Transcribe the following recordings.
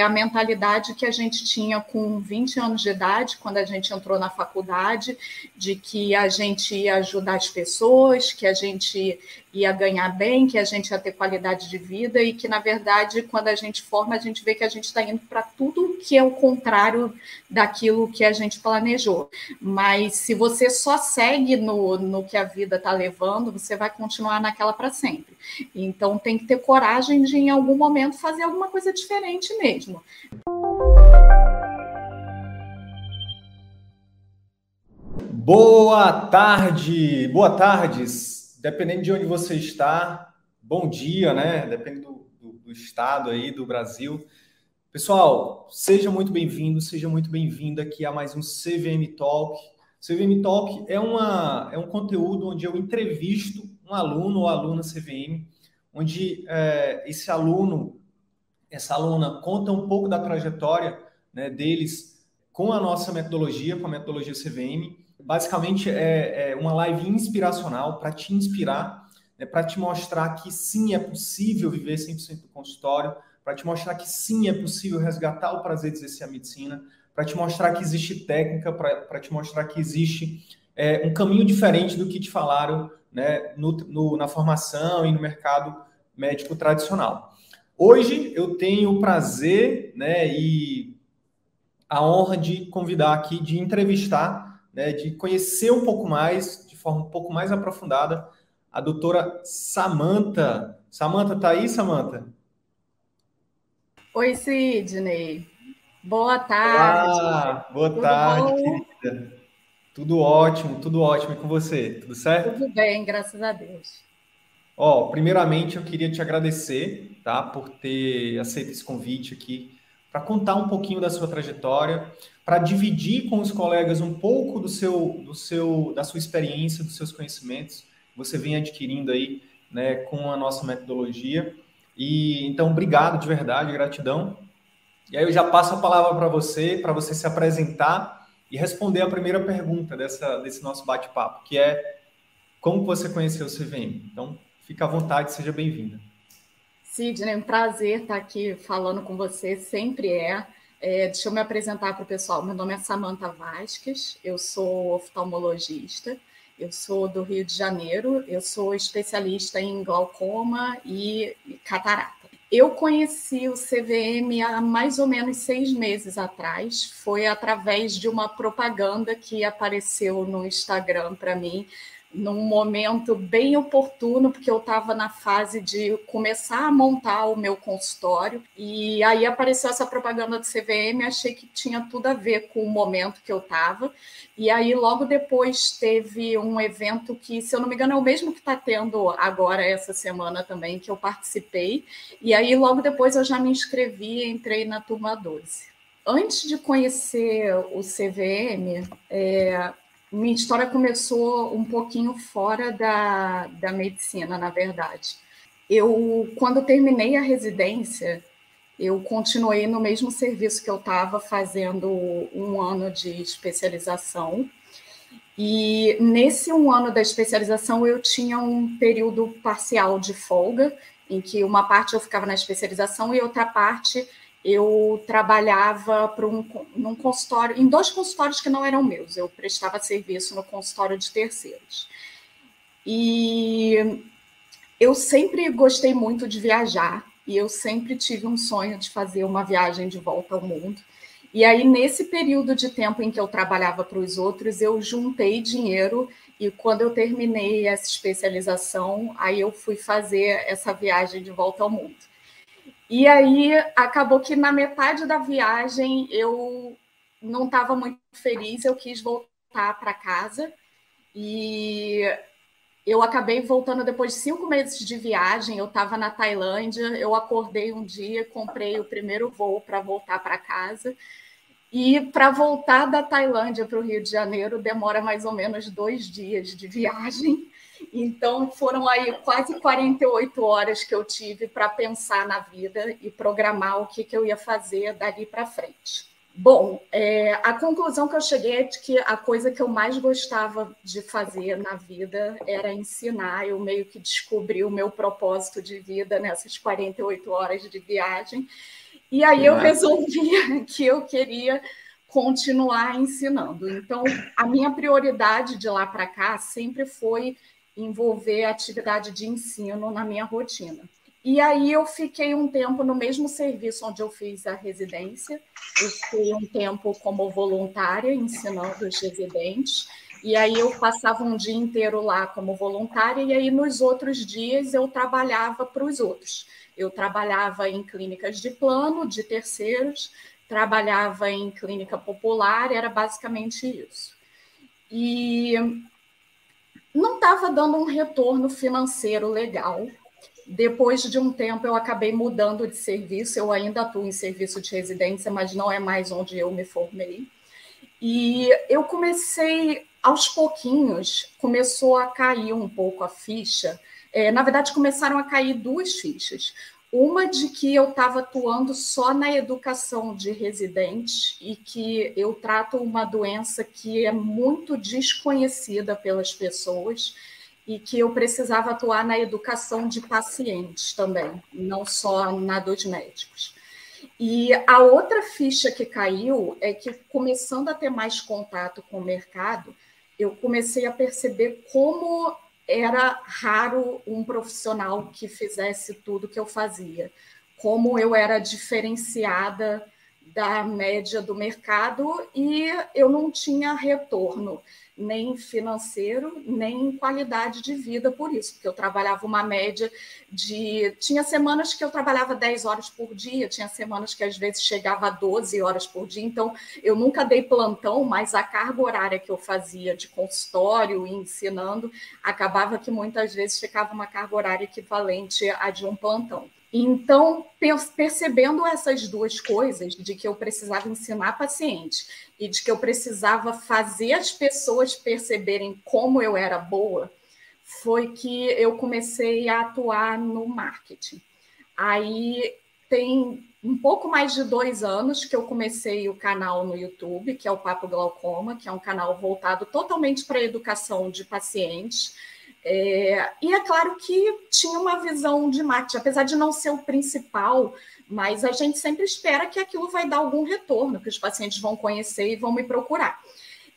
É a mentalidade que a gente tinha com 20 anos de idade, quando a gente entrou na faculdade, de que a gente ia ajudar as pessoas, que a gente ia ganhar bem, que a gente ia ter qualidade de vida e que, na verdade, quando a gente forma, a gente vê que a gente está indo para tudo que é o contrário daquilo que a gente planejou. Mas se você só segue no, no que a vida está levando, você vai continuar naquela para sempre. Então, tem que ter coragem de, em algum momento, fazer alguma coisa diferente mesmo. Boa tarde, boa tardes dependendo de onde você está, bom dia, né? Depende do, do, do estado aí, do Brasil. Pessoal, seja muito bem-vindo, seja muito bem-vinda aqui a mais um CVM Talk. CVM Talk é, uma, é um conteúdo onde eu entrevisto um aluno ou aluna CVM, onde é, esse aluno, essa aluna conta um pouco da trajetória né, deles com a nossa metodologia, com a metodologia CVM, Basicamente é, é uma live inspiracional para te inspirar, né, para te mostrar que sim é possível viver 100% do consultório, para te mostrar que sim é possível resgatar o prazer de exercer a medicina, para te mostrar que existe técnica, para te mostrar que existe é, um caminho diferente do que te falaram né, no, no, na formação e no mercado médico tradicional. Hoje eu tenho o prazer né, e a honra de convidar aqui, de entrevistar né, de conhecer um pouco mais, de forma um pouco mais aprofundada, a doutora Samanta. Samanta, tá aí, Samanta? Oi, Sidney. Boa tarde. Ah, boa tudo tarde, bom? querida. Tudo ótimo, tudo ótimo. E com você? Tudo certo? Tudo bem, graças a Deus. Ó, primeiramente eu queria te agradecer, tá, por ter aceito esse convite aqui para contar um pouquinho da sua trajetória, para dividir com os colegas um pouco do seu, do seu, da sua experiência, dos seus conhecimentos você vem adquirindo aí, né, com a nossa metodologia. E então, obrigado de verdade, gratidão. E aí eu já passo a palavra para você, para você se apresentar e responder a primeira pergunta dessa, desse nosso bate-papo, que é como você conheceu o CVM. Então, fica à vontade, seja bem-vinda. Sidney, um prazer estar aqui falando com você, sempre é. É, deixa eu me apresentar para o pessoal. Meu nome é Samanta Vasques, eu sou oftalmologista, eu sou do Rio de Janeiro, eu sou especialista em glaucoma e catarata. Eu conheci o CVM há mais ou menos seis meses atrás, foi através de uma propaganda que apareceu no Instagram para mim, num momento bem oportuno, porque eu estava na fase de começar a montar o meu consultório, e aí apareceu essa propaganda do CVM, achei que tinha tudo a ver com o momento que eu estava, e aí logo depois teve um evento que, se eu não me engano, é o mesmo que está tendo agora essa semana também, que eu participei, e aí logo depois eu já me inscrevi e entrei na turma 12 antes de conhecer o CVM, é, minha história começou um pouquinho fora da, da medicina, na verdade. Eu, quando terminei a residência, eu continuei no mesmo serviço que eu estava fazendo um ano de especialização. E nesse um ano da especialização, eu tinha um período parcial de folga, em que uma parte eu ficava na especialização e outra parte eu trabalhava para um num consultório, em dois consultórios que não eram meus, eu prestava serviço no consultório de terceiros. E eu sempre gostei muito de viajar e eu sempre tive um sonho de fazer uma viagem de volta ao mundo. E aí, nesse período de tempo em que eu trabalhava para os outros, eu juntei dinheiro e quando eu terminei essa especialização, aí eu fui fazer essa viagem de volta ao mundo. E aí acabou que na metade da viagem eu não estava muito feliz, eu quis voltar para casa e eu acabei voltando depois de cinco meses de viagem. Eu estava na Tailândia, eu acordei um dia, comprei o primeiro voo para voltar para casa. E para voltar da Tailândia para o Rio de Janeiro demora mais ou menos dois dias de viagem. Então, foram aí quase 48 horas que eu tive para pensar na vida e programar o que, que eu ia fazer dali para frente. Bom, é, a conclusão que eu cheguei é de que a coisa que eu mais gostava de fazer na vida era ensinar. Eu meio que descobri o meu propósito de vida nessas 48 horas de viagem. E aí eu resolvi que eu queria continuar ensinando. Então, a minha prioridade de lá para cá sempre foi envolver atividade de ensino na minha rotina. E aí eu fiquei um tempo no mesmo serviço onde eu fiz a residência. Eu fiquei um tempo como voluntária ensinando os residentes. E aí eu passava um dia inteiro lá como voluntária e aí nos outros dias eu trabalhava para os outros. Eu trabalhava em clínicas de plano de terceiros, trabalhava em clínica popular, era basicamente isso. E não estava dando um retorno financeiro legal. Depois de um tempo, eu acabei mudando de serviço. Eu ainda atuo em serviço de residência, mas não é mais onde eu me formei. E eu comecei, aos pouquinhos, começou a cair um pouco a ficha. É, na verdade, começaram a cair duas fichas. Uma de que eu estava atuando só na educação de residentes e que eu trato uma doença que é muito desconhecida pelas pessoas e que eu precisava atuar na educação de pacientes também, não só na dos médicos. E a outra ficha que caiu é que, começando a ter mais contato com o mercado, eu comecei a perceber como era raro um profissional que fizesse tudo que eu fazia. Como eu era diferenciada da média do mercado e eu não tinha retorno nem financeiro, nem qualidade de vida por isso, porque eu trabalhava uma média de. Tinha semanas que eu trabalhava 10 horas por dia, tinha semanas que às vezes chegava a 12 horas por dia, então eu nunca dei plantão, mas a carga horária que eu fazia de consultório e ensinando acabava que muitas vezes ficava uma carga horária equivalente à de um plantão. Então, percebendo essas duas coisas, de que eu precisava ensinar paciente e de que eu precisava fazer as pessoas perceberem como eu era boa, foi que eu comecei a atuar no marketing. Aí tem um pouco mais de dois anos que eu comecei o canal no YouTube, que é o Papo Glaucoma, que é um canal voltado totalmente para a educação de pacientes é, e é claro que tinha uma visão de marketing, apesar de não ser o principal, mas a gente sempre espera que aquilo vai dar algum retorno, que os pacientes vão conhecer e vão me procurar.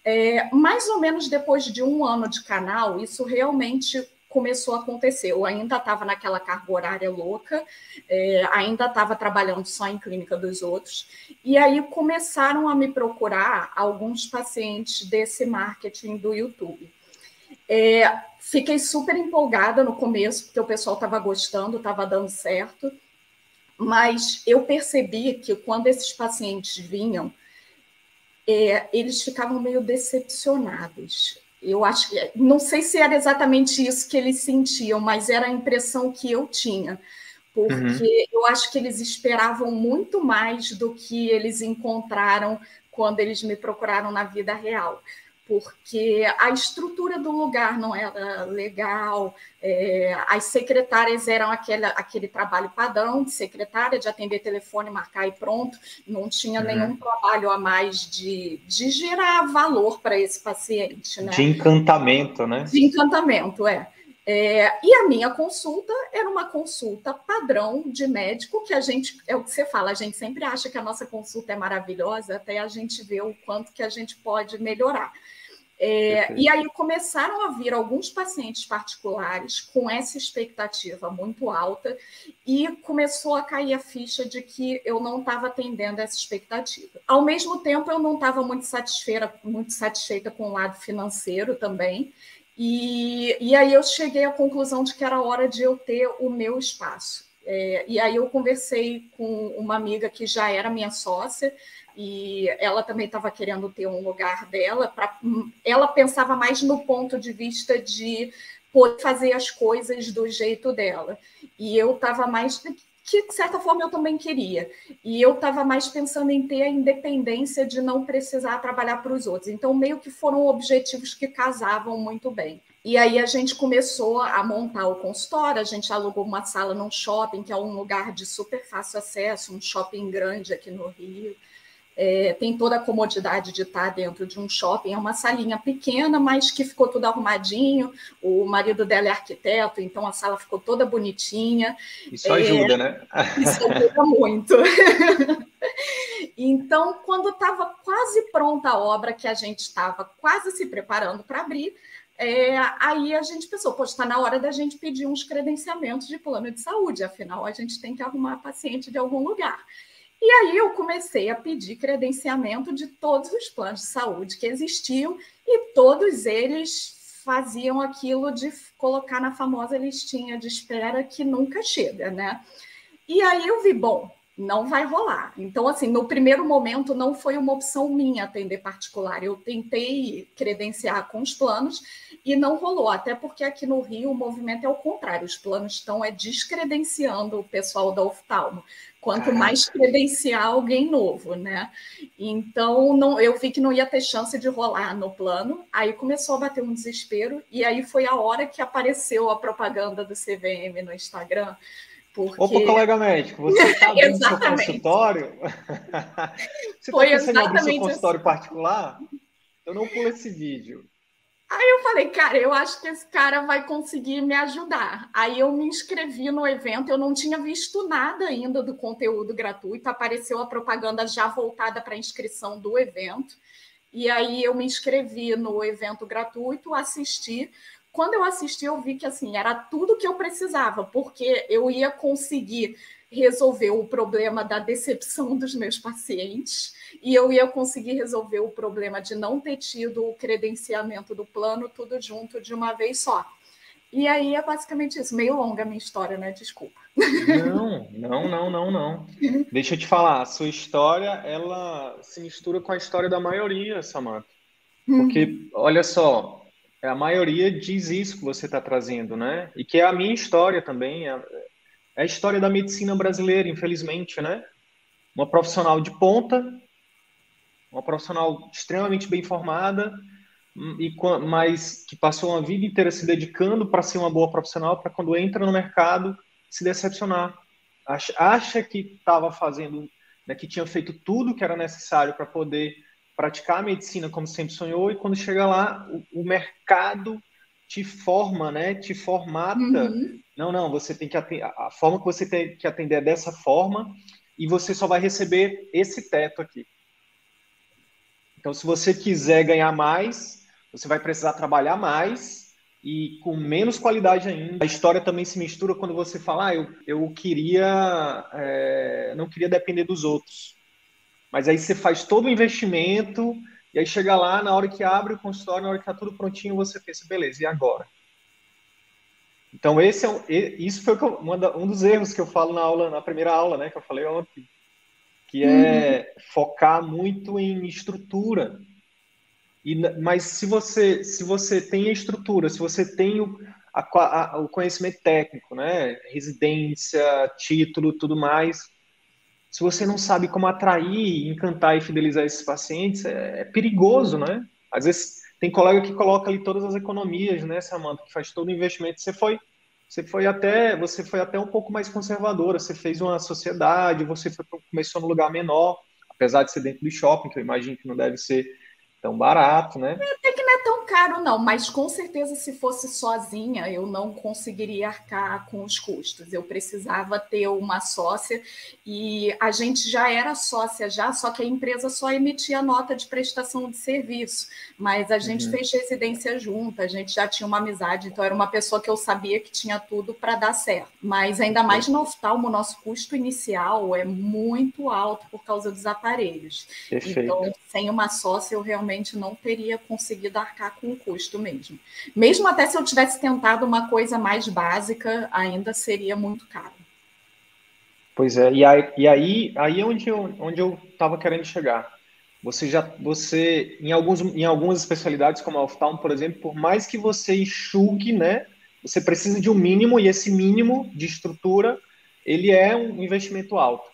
É, mais ou menos depois de um ano de canal, isso realmente começou a acontecer. Eu ainda estava naquela carga horária louca, é, ainda estava trabalhando só em clínica dos outros, e aí começaram a me procurar alguns pacientes desse marketing do YouTube. É, fiquei super empolgada no começo, porque o pessoal estava gostando, estava dando certo, mas eu percebi que quando esses pacientes vinham, é, eles ficavam meio decepcionados. Eu acho que, não sei se era exatamente isso que eles sentiam, mas era a impressão que eu tinha, porque uhum. eu acho que eles esperavam muito mais do que eles encontraram quando eles me procuraram na vida real porque a estrutura do lugar não era legal, é, as secretárias eram aquele, aquele trabalho padrão de secretária, de atender telefone, marcar e pronto, não tinha uhum. nenhum trabalho a mais de, de gerar valor para esse paciente. Né? De encantamento, né? De encantamento, é. É, e a minha consulta era uma consulta padrão de médico, que a gente, é o que você fala, a gente sempre acha que a nossa consulta é maravilhosa, até a gente ver o quanto que a gente pode melhorar. É, e aí começaram a vir alguns pacientes particulares com essa expectativa muito alta e começou a cair a ficha de que eu não estava atendendo essa expectativa. Ao mesmo tempo, eu não estava muito satisfeita, muito satisfeita com o lado financeiro também. E, e aí eu cheguei à conclusão de que era hora de eu ter o meu espaço. É, e aí eu conversei com uma amiga que já era minha sócia, e ela também estava querendo ter um lugar dela. Pra, ela pensava mais no ponto de vista de poder fazer as coisas do jeito dela. E eu estava mais que de certa forma eu também queria. E eu estava mais pensando em ter a independência de não precisar trabalhar para os outros. Então, meio que foram objetivos que casavam muito bem. E aí a gente começou a montar o consultório, a gente alugou uma sala num shopping, que é um lugar de super fácil acesso, um shopping grande aqui no Rio é, tem toda a comodidade de estar dentro de um shopping. É uma salinha pequena, mas que ficou tudo arrumadinho. O marido dela é arquiteto, então a sala ficou toda bonitinha. Isso é, ajuda, né? Isso ajuda muito. então, quando estava quase pronta a obra, que a gente estava quase se preparando para abrir, é, aí a gente pensou, poxa, está na hora da gente pedir uns credenciamentos de plano de saúde, afinal a gente tem que arrumar paciente de algum lugar. E aí eu comecei a pedir credenciamento de todos os planos de saúde que existiam e todos eles faziam aquilo de colocar na famosa listinha de espera que nunca chega, né? E aí eu vi, bom, não vai rolar. Então, assim, no primeiro momento não foi uma opção minha atender particular. Eu tentei credenciar com os planos e não rolou, até porque aqui no Rio o movimento é o contrário, os planos estão é descredenciando o pessoal da oftalmo quanto mais credenciar alguém novo, né? Então, não, eu vi que não ia ter chance de rolar no plano, aí começou a bater um desespero, e aí foi a hora que apareceu a propaganda do CVM no Instagram. Porque... Opa, colega médico, você está abrindo seu consultório? você está pensando em abrir seu consultório assim. particular? Eu não pulo esse vídeo. Aí eu falei, cara, eu acho que esse cara vai conseguir me ajudar. Aí eu me inscrevi no evento, eu não tinha visto nada ainda do conteúdo gratuito, apareceu a propaganda já voltada para a inscrição do evento. E aí eu me inscrevi no evento gratuito, assisti. Quando eu assisti, eu vi que assim, era tudo que eu precisava, porque eu ia conseguir resolver o problema da decepção dos meus pacientes e eu ia conseguir resolver o problema de não ter tido o credenciamento do plano tudo junto de uma vez só. E aí é basicamente isso, meio longa a minha história, né? Desculpa. Não, não, não, não, não. Deixa eu te falar, a sua história, ela se mistura com a história da maioria, Samantha. Porque, olha só, a maioria diz isso que você está trazendo, né? E que é a minha história também, é, é a história da medicina brasileira, infelizmente, né? Uma profissional de ponta, uma profissional extremamente bem formada, hum, e mas que passou uma vida inteira se dedicando para ser uma boa profissional, para quando entra no mercado se decepcionar. Acha, acha que estava fazendo, né, que tinha feito tudo que era necessário para poder praticar a medicina como sempre sonhou, e quando chega lá, o, o mercado te forma, né? Te formata. Uhum. Não, não, você tem que atender, a forma que você tem que atender é dessa forma e você só vai receber esse teto aqui. Então, se você quiser ganhar mais, você vai precisar trabalhar mais e com menos qualidade ainda. A história também se mistura quando você fala, ah, eu, eu queria, é, não queria depender dos outros. Mas aí você faz todo o investimento e aí chega lá, na hora que abre o consultório, na hora que está tudo prontinho, você pensa, beleza, e agora? Então, esse é um, isso foi um dos erros que eu falo na aula, na primeira aula, né, que eu falei ontem, que é uhum. focar muito em estrutura. E, mas se você, se você tem a estrutura, se você tem o, a, a, o conhecimento técnico, né, residência, título, tudo mais, se você não sabe como atrair, encantar e fidelizar esses pacientes, é, é, perigoso, né? Às vezes tem colega que coloca ali todas as economias, né, Samanta, que faz todo o investimento. Você foi, você foi até, você foi até um pouco mais conservadora. Você fez uma sociedade, você foi, começou no lugar menor, apesar de ser dentro do shopping, que eu imagino que não deve ser tão barato, né? Até que não é tão caro, não, mas com certeza, se fosse sozinha, eu não conseguiria arcar com os custos. Eu precisava ter uma sócia e a gente já era sócia já, só que a empresa só emitia nota de prestação de serviço. Mas a gente uhum. fez residência junta, a gente já tinha uma amizade, então era uma pessoa que eu sabia que tinha tudo para dar certo. Mas ainda mais no oftalmo, o nosso custo inicial é muito alto por causa dos aparelhos. Perfeito. Então, sem uma sócia, eu realmente não teria conseguido arcar com o custo mesmo. Mesmo até se eu tivesse tentado uma coisa mais básica, ainda seria muito caro. Pois é, e aí, e aí, aí é onde eu onde eu estava querendo chegar. Você já, você em alguns em algumas especialidades como a oftalmo, por exemplo, por mais que você enxugue, né, você precisa de um mínimo e esse mínimo de estrutura ele é um investimento alto.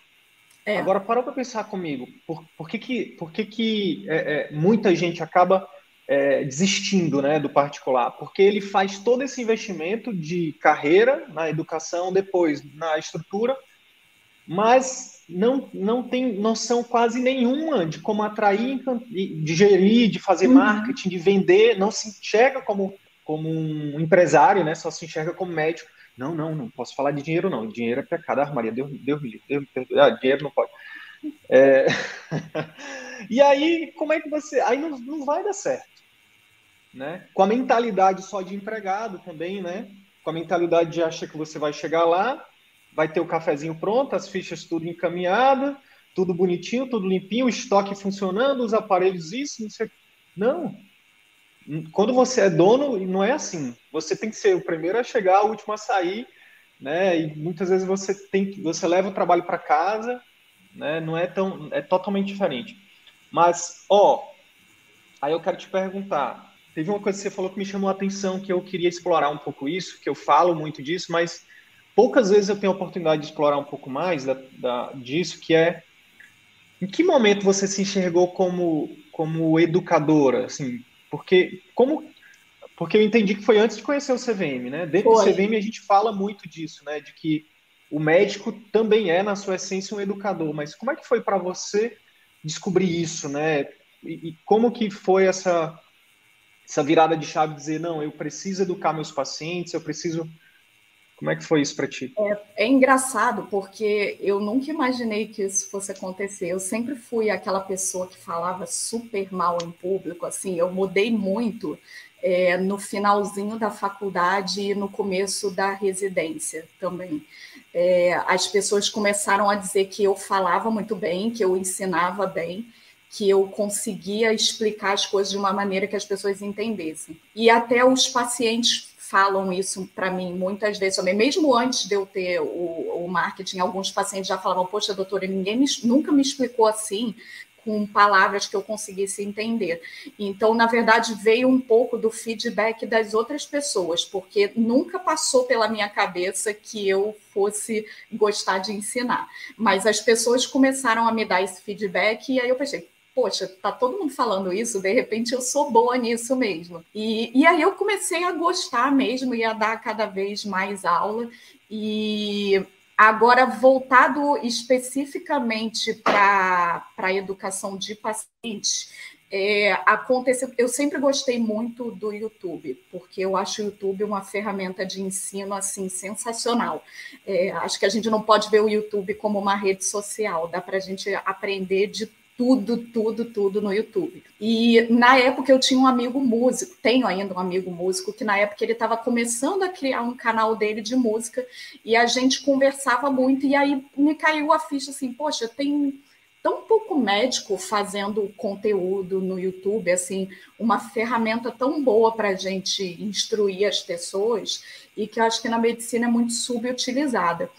É. Agora, parou para pensar comigo, por, por que, que, por que, que é, é, muita gente acaba é, desistindo né, do particular? Porque ele faz todo esse investimento de carreira na educação, depois na estrutura, mas não, não tem noção quase nenhuma de como atrair, de gerir, de fazer uhum. marketing, de vender, não se enxerga como, como um empresário, né, só se enxerga como médico. Não, não, não posso falar de dinheiro, não. Dinheiro é pecado, ah, Maria, Deus, Deus me livre. Ah, dinheiro não pode. É... e aí, como é que você. Aí não, não vai dar certo. Né? Com a mentalidade só de empregado também, né? Com a mentalidade de achar que você vai chegar lá, vai ter o cafezinho pronto, as fichas tudo encaminhada, tudo bonitinho, tudo limpinho, o estoque funcionando, os aparelhos, isso, não sei. Não, quando você é dono, não é assim. Você tem que ser o primeiro a chegar, o último a sair, né? E muitas vezes você tem que, você leva o trabalho para casa, né? Não é tão, é totalmente diferente. Mas, ó, aí eu quero te perguntar. Teve uma coisa que você falou que me chamou a atenção, que eu queria explorar um pouco isso, que eu falo muito disso, mas poucas vezes eu tenho a oportunidade de explorar um pouco mais da, da, disso, que é em que momento você se enxergou como como educadora, assim, porque como porque eu entendi que foi antes de conhecer o CVM, né? Dentro foi. do CVM a gente fala muito disso, né? De que o médico também é, na sua essência, um educador. Mas como é que foi para você descobrir isso, né? E, e, como que foi essa, essa virada de chave de dizer, não, eu preciso educar meus pacientes, eu preciso como é que foi isso para ti? É, é, engraçado, porque eu nunca imaginei que isso fosse acontecer. Eu sempre fui aquela pessoa que falava super mal em público, assim, eu mudei muito é, no finalzinho da faculdade e no começo da residência também. É, as pessoas começaram a dizer que eu falava muito bem, que eu ensinava bem, que eu conseguia explicar as coisas de uma maneira que as pessoas entendessem. E até os pacientes falam isso para mim muitas vezes também, mesmo antes de eu ter o, o marketing, alguns pacientes já falavam, poxa, doutora, ninguém me, nunca me explicou assim, com palavras que eu conseguisse entender. Então, na verdade, veio um pouco do feedback das outras pessoas, porque nunca passou pela minha cabeça que eu fosse gostar de ensinar. Mas as pessoas começaram a me dar esse feedback e aí eu pensei, poxa, tá todo mundo falando isso, de repente eu sou boa nisso mesmo. E, e aí eu comecei a gostar mesmo e a dar cada vez mais aula. E agora, voltado especificamente para a educação de pacientes, é, aconteceu. Eu sempre gostei muito do YouTube, porque eu acho o YouTube uma ferramenta de ensino assim sensacional. É, acho que a gente não pode ver o YouTube como uma rede social, dá para a gente aprender de tudo, tudo, tudo no YouTube. E na época eu tinha um amigo músico, tenho ainda um amigo músico, que na época ele estava começando a criar um canal dele de música e a gente conversava muito. E aí me caiu a ficha assim: poxa, tem tão pouco médico fazendo conteúdo no YouTube, assim, uma ferramenta tão boa para a gente instruir as pessoas e que eu acho que na medicina é muito subutilizada.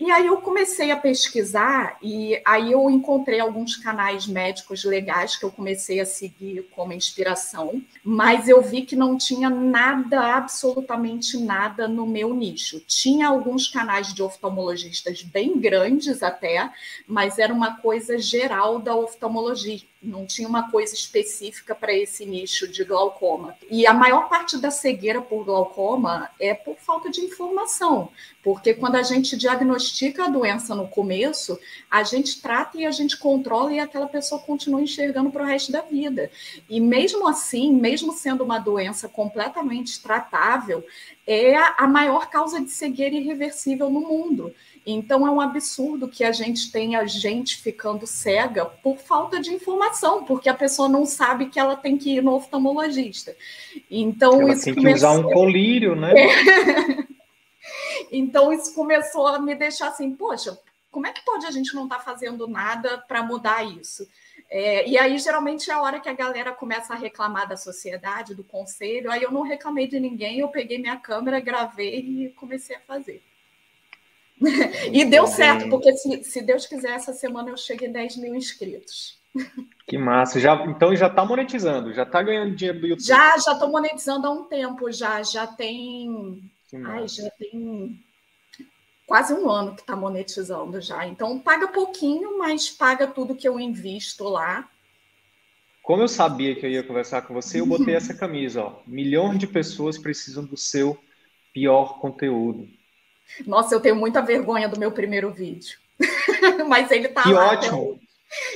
E aí eu comecei a pesquisar e aí eu encontrei alguns canais médicos legais que eu comecei a seguir como inspiração, mas eu vi que não tinha nada, absolutamente nada no meu nicho. Tinha alguns canais de oftalmologistas bem grandes até, mas era uma coisa geral da oftalmologia não tinha uma coisa específica para esse nicho de glaucoma. E a maior parte da cegueira por glaucoma é por falta de informação, porque quando a gente diagnostica a doença no começo, a gente trata e a gente controla e aquela pessoa continua enxergando para o resto da vida. E mesmo assim, mesmo sendo uma doença completamente tratável, é a maior causa de cegueira irreversível no mundo. Então é um absurdo que a gente tenha gente ficando cega por falta de informação, porque a pessoa não sabe que ela tem que ir no oftalmologista. Então ela isso tem começou... que usar um colírio, né? É. então isso começou a me deixar assim, poxa, como é que pode a gente não estar tá fazendo nada para mudar isso? É, e aí, geralmente, é a hora que a galera começa a reclamar da sociedade, do conselho. Aí eu não reclamei de ninguém, eu peguei minha câmera, gravei e comecei a fazer. e deu certo, porque se, se Deus quiser, essa semana eu chego em 10 mil inscritos. Que massa. Já, então já está monetizando, já está ganhando dinheiro do YouTube. Já, já estou monetizando há um tempo, já, já tem. Ai, já tem quase um ano que está monetizando já. Então paga pouquinho, mas paga tudo que eu invisto lá. Como eu sabia que eu ia conversar com você, eu botei essa camisa, ó. Milhões de pessoas precisam do seu pior conteúdo. Nossa, eu tenho muita vergonha do meu primeiro vídeo. Mas ele tá que lá. Ótimo.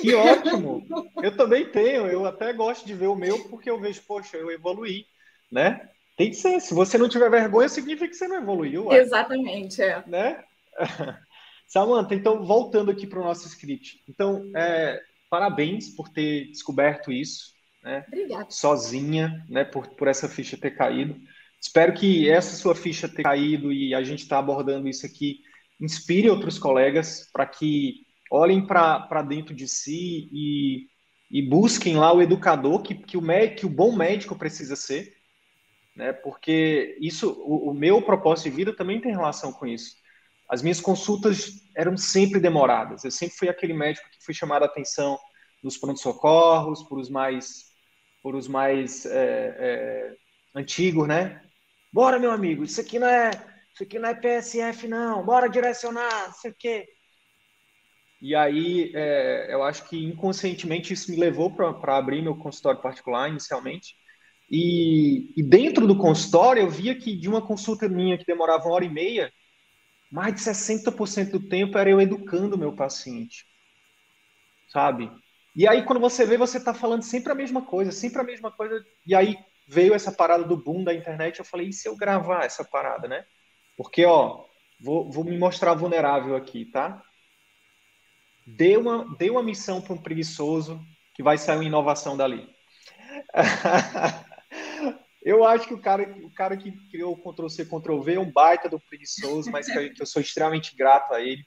Que ótimo! Eu também tenho, eu até gosto de ver o meu porque eu vejo, poxa, eu evoluí, né? Tem que ser. Se você não tiver vergonha, significa que você não evoluiu. Ué. Exatamente, é. Né? Samantha, então, voltando aqui para o nosso script. Então, é, parabéns por ter descoberto isso, né? Obrigada. Sozinha, né? Por, por essa ficha ter caído. Espero que essa sua ficha ter caído e a gente está abordando isso aqui inspire outros colegas para que olhem para dentro de si e, e, busquem lá o educador que, que, o que o bom médico precisa ser, né? Porque isso, o, o meu propósito de vida também tem relação com isso. As minhas consultas eram sempre demoradas. Eu sempre fui aquele médico que foi chamado a atenção nos pronto-socorros, por os mais, por os mais é, é, antigos, né? Bora, meu amigo, isso aqui não é, isso aqui não é PSF, não. Bora direcionar, não sei o quê. E aí, é, eu acho que inconscientemente isso me levou para abrir meu consultório particular inicialmente. E, e, dentro do consultório, eu via que de uma consulta minha que demorava uma hora e meia, mais de 60% do tempo era eu educando o meu paciente. Sabe? E aí, quando você vê, você está falando sempre a mesma coisa, sempre a mesma coisa. E aí, veio essa parada do boom da internet, eu falei, e se eu gravar essa parada, né? Porque, ó, vou, vou me mostrar vulnerável aqui, tá? Dê uma, dê uma missão para um preguiçoso que vai sair uma inovação dali. eu acho que o cara, o cara que criou o Ctrl-C, Ctrl-V é um baita do preguiçoso, mas que eu sou extremamente grato a ele.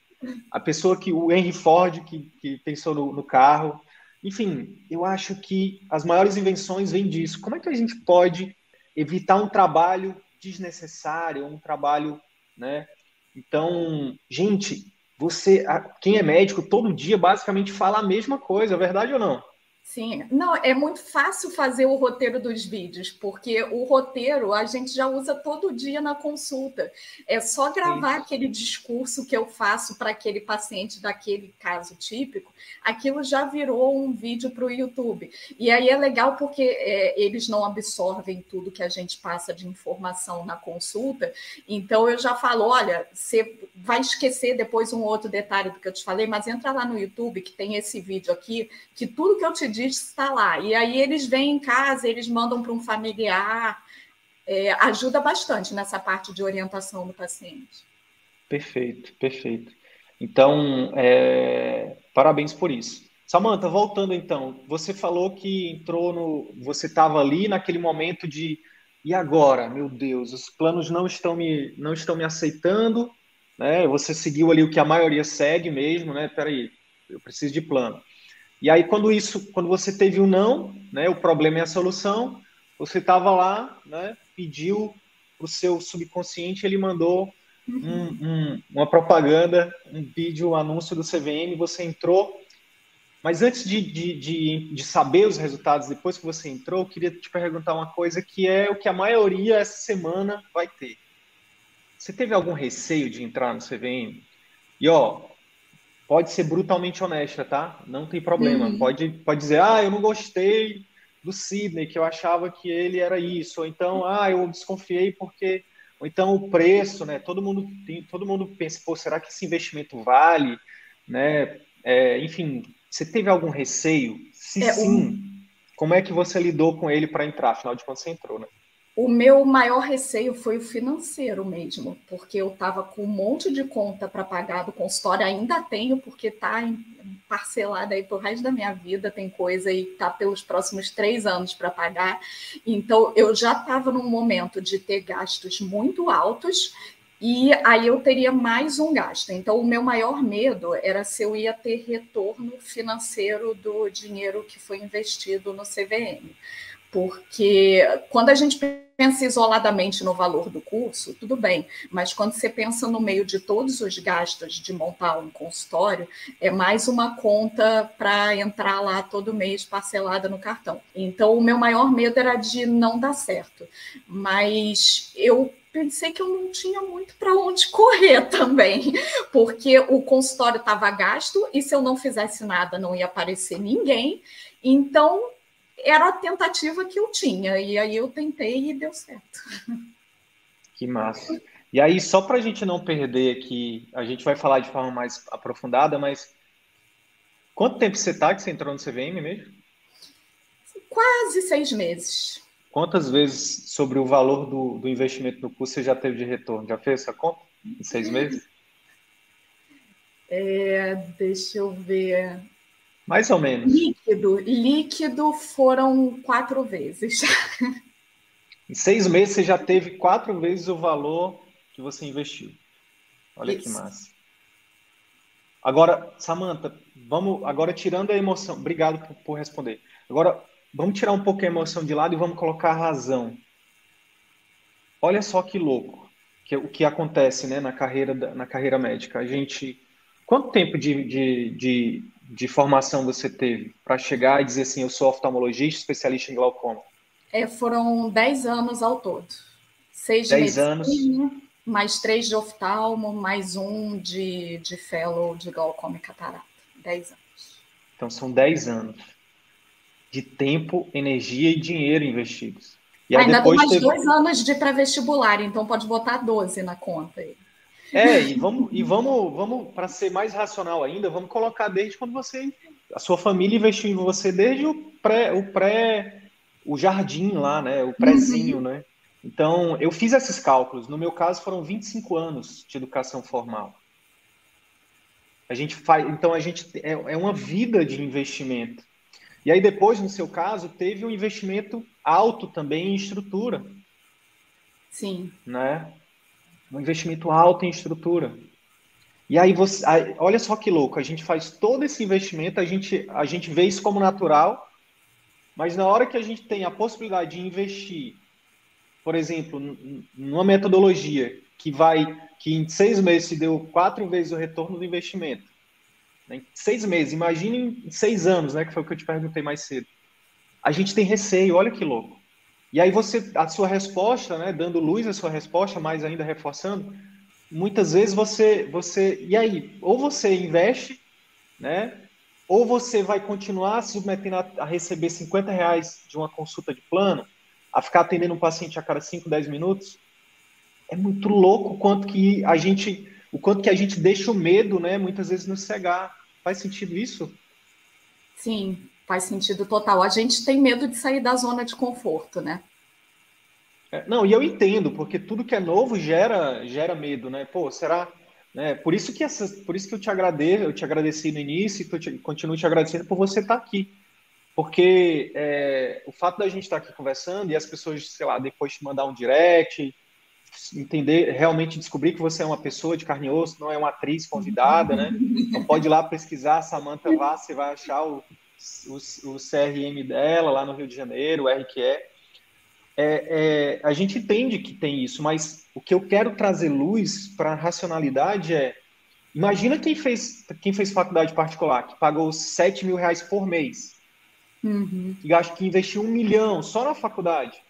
A pessoa que, o Henry Ford, que, que pensou no, no carro, enfim, eu acho que as maiores invenções vêm disso. Como é que a gente pode evitar um trabalho desnecessário, um trabalho, né? Então, gente, você, quem é médico, todo dia basicamente fala a mesma coisa, é verdade ou não? Sim, não, é muito fácil fazer o roteiro dos vídeos, porque o roteiro a gente já usa todo dia na consulta. É só gravar Sim. aquele discurso que eu faço para aquele paciente daquele caso típico, aquilo já virou um vídeo para o YouTube. E aí é legal porque é, eles não absorvem tudo que a gente passa de informação na consulta. Então eu já falo: olha, você vai esquecer depois um outro detalhe do que eu te falei, mas entra lá no YouTube que tem esse vídeo aqui, que tudo que eu te está lá. E aí eles vêm em casa, eles mandam para um familiar, é, ajuda bastante nessa parte de orientação do paciente. Perfeito, perfeito. Então, é, parabéns por isso. Samantha, voltando então, você falou que entrou no. Você estava ali naquele momento de. E agora? Meu Deus, os planos não estão me, não estão me aceitando, né? Você seguiu ali o que a maioria segue mesmo, né? Peraí, eu preciso de plano. E aí, quando isso, quando você teve o um não, né, o problema é a solução, você estava lá, né, pediu para o seu subconsciente, ele mandou um, um, uma propaganda, um vídeo, um anúncio do CVM, você entrou. Mas antes de, de, de, de, saber os resultados, depois que você entrou, eu queria te perguntar uma coisa que é o que a maioria essa semana vai ter. Você teve algum receio de entrar no CVM? E ó, pode ser brutalmente honesta, tá? Não tem problema. Uhum. Pode, pode dizer, ah, eu não gostei do Sidney, que eu achava que ele era isso, ou então, ah, eu desconfiei porque, ou então o preço, né? Todo mundo tem, todo mundo pensa, pô, será que esse investimento vale, né? É, enfim, você teve algum receio? Se é, sim, um... como é que você lidou com ele para entrar? Afinal de contas, você entrou, né? O meu maior receio foi o financeiro mesmo, porque eu estava com um monte de conta para pagar do consultório, ainda tenho, porque está parcelada aí pro resto da minha vida, tem coisa e está pelos próximos três anos para pagar. Então, eu já estava num momento de ter gastos muito altos e aí eu teria mais um gasto. Então, o meu maior medo era se eu ia ter retorno financeiro do dinheiro que foi investido no CVM porque quando a gente pensa isoladamente no valor do curso, tudo bem, mas quando você pensa no meio de todos os gastos de montar um consultório, é mais uma conta para entrar lá todo mês parcelada no cartão. Então, o meu maior medo era de não dar certo, mas eu pensei que eu não tinha muito para onde correr também, porque o consultório estava gasto e se eu não fizesse nada não ia aparecer ninguém. Então, era a tentativa que eu tinha, e aí eu tentei e deu certo. Que massa. E aí, só para a gente não perder aqui, a gente vai falar de forma mais aprofundada, mas quanto tempo você está que você entrou no CVM mesmo? Quase seis meses. Quantas vezes sobre o valor do, do investimento no curso você já teve de retorno? Já fez essa conta em seis meses? É, deixa eu ver. Mais ou menos. Líquido. Líquido foram quatro vezes. Em seis meses você já teve quatro vezes o valor que você investiu. Olha Isso. que massa. Agora, Samantha, vamos agora tirando a emoção. Obrigado por, por, responder. Agora, vamos tirar um pouco a emoção de lado e vamos colocar a razão. Olha só que louco que, o que acontece né, na, carreira, na carreira médica. A gente. Quanto tempo de, de, de de formação você teve para chegar e dizer assim, eu sou oftalmologista, especialista em glaucoma? É, foram 10 anos ao todo. Seis de medicina, anos. mais três de oftalmo, mais um de, de fellow de glaucoma e catarata. 10 anos. Então são 10 anos de tempo, energia e dinheiro investidos. E Ainda tem mais teve... dois anos de pré-vestibular, então pode botar 12 na conta aí. É, e vamos, e vamos, vamos para ser mais racional ainda, vamos colocar desde quando você, a sua família investiu em você desde o pré, o pré, o jardim lá, né, o prézinho, uhum. né? Então, eu fiz esses cálculos. No meu caso, foram 25 anos de educação formal. A gente faz, então a gente é, é uma vida de investimento. E aí depois, no seu caso, teve um investimento alto também em estrutura. Sim. Né? Um investimento alto em estrutura. E aí você, aí, olha só que louco, a gente faz todo esse investimento, a gente, a gente vê isso como natural, mas na hora que a gente tem a possibilidade de investir, por exemplo, numa metodologia que vai, que em seis meses se deu quatro vezes o retorno do investimento, né? em seis meses, imagine em seis anos, né, que foi o que eu te perguntei mais cedo. A gente tem receio, olha que louco. E aí você, a sua resposta, né, dando luz à sua resposta, mais ainda reforçando, muitas vezes você, você, e aí, ou você investe, né, ou você vai continuar se submetendo a, a receber 50 reais de uma consulta de plano, a ficar atendendo um paciente a cada 5, 10 minutos, é muito louco o quanto que a gente, o quanto que a gente deixa o medo, né, muitas vezes nos cegar. Faz sentido isso? Sim, Faz sentido total. A gente tem medo de sair da zona de conforto, né? É, não, e eu entendo, porque tudo que é novo gera, gera medo, né? Pô, será? Né? Por isso que essa, por isso que eu te agradeço, eu te agradeci no início e te, continuo te agradecendo por você estar aqui. Porque é, o fato da gente estar aqui conversando e as pessoas, sei lá, depois te mandar um direct, entender, realmente descobrir que você é uma pessoa de carne e osso, não é uma atriz convidada, né? Então pode ir lá pesquisar Samantha Vaz, você vai achar o, o, o CRM dela lá no Rio de Janeiro, o RQE. É, é, a gente entende que tem isso, mas o que eu quero trazer luz para a racionalidade é imagina quem fez, quem fez faculdade particular, que pagou 7 mil reais por mês, uhum. que, acho que investiu um milhão só na faculdade.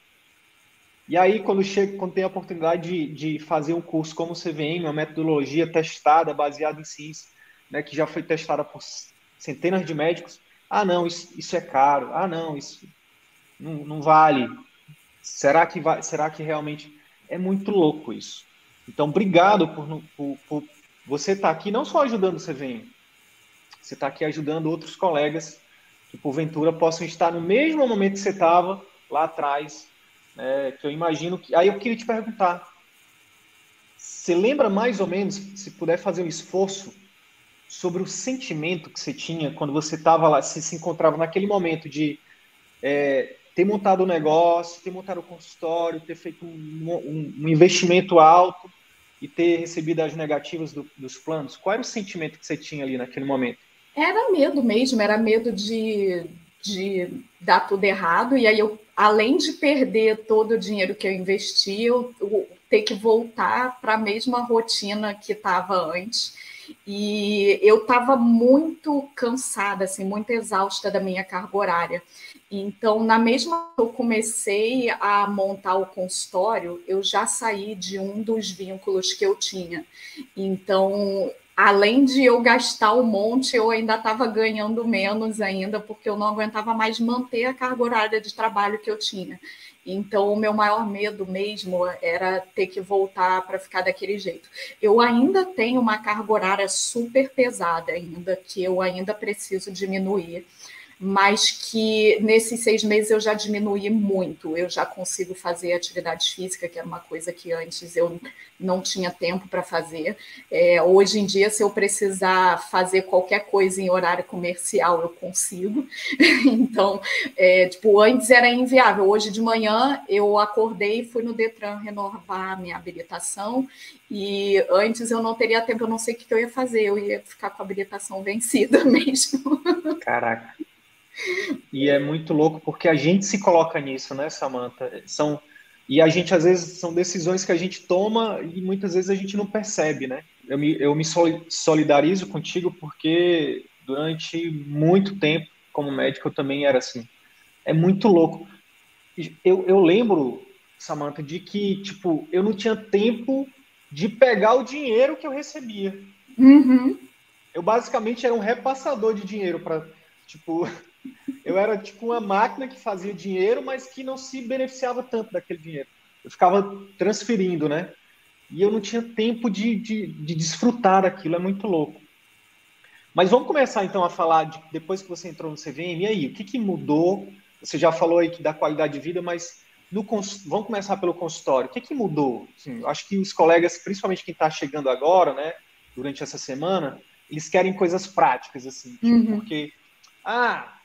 E aí, quando chega, quando tem a oportunidade de, de fazer um curso como o CVM, uma metodologia testada, baseada em ciência, né, que já foi testada por centenas de médicos. Ah, não, isso, isso é caro. Ah, não, isso não, não vale. Será que vai, será que realmente é muito louco isso? Então, obrigado por, por, por você estar tá aqui, não só ajudando o CVM, você está aqui ajudando outros colegas que, porventura, possam estar no mesmo momento que você estava lá atrás. Né, que eu imagino que. Aí eu queria te perguntar: você lembra mais ou menos, se puder fazer um esforço, sobre o sentimento que você tinha quando você estava lá, se, se encontrava naquele momento de é, ter montado o um negócio, ter montado o um consultório, ter feito um, um, investimento alto e ter recebido as negativas do, dos planos? Qual era o sentimento que você tinha ali naquele momento? Era medo mesmo, era medo de, de dar tudo errado, e aí eu, além de perder todo o dinheiro que eu investi, eu, eu ter que voltar para a mesma rotina que estava antes. E eu estava muito cansada, assim, muito exausta da minha carga horária. Então, na mesma que eu comecei a montar o consultório, eu já saí de um dos vínculos que eu tinha. Então, além de eu gastar um monte, eu ainda estava ganhando menos ainda, porque eu não aguentava mais manter a carga horária de trabalho que eu tinha. Então, o meu maior medo mesmo era ter que voltar para ficar daquele jeito. Eu ainda tenho uma carga horária super pesada ainda, que eu ainda preciso diminuir mas que nesses seis meses eu já diminuí muito. Eu já consigo fazer atividade física, que era uma coisa que antes eu não tinha tempo para fazer. É, hoje em dia, se eu precisar fazer qualquer coisa em horário comercial, eu consigo. então, é, tipo, antes era inviável. Hoje de manhã eu acordei e fui no Detran renovar a minha habilitação. E antes eu não teria tempo, eu não sei o que eu ia fazer, eu ia ficar com a habilitação vencida mesmo. Caraca. E é muito louco porque a gente se coloca nisso, né, Samantha? São e a gente às vezes são decisões que a gente toma e muitas vezes a gente não percebe, né? Eu me, eu me solidarizo contigo porque durante muito tempo como médico eu também era assim. É muito louco. Eu, eu lembro, Samantha, de que tipo eu não tinha tempo de pegar o dinheiro que eu recebia. Uhum. Eu basicamente era um repassador de dinheiro para tipo eu era tipo uma máquina que fazia dinheiro, mas que não se beneficiava tanto daquele dinheiro. Eu ficava transferindo, né? E eu não tinha tempo de, de, de desfrutar daquilo, é muito louco. Mas vamos começar então a falar de, depois que você entrou no CVM, e aí, o que, que mudou? Você já falou aí que da qualidade de vida, mas no, vamos começar pelo consultório. O que, que mudou? Assim, acho que os colegas, principalmente quem está chegando agora, né, durante essa semana, eles querem coisas práticas, assim, tipo, uhum. porque, ah,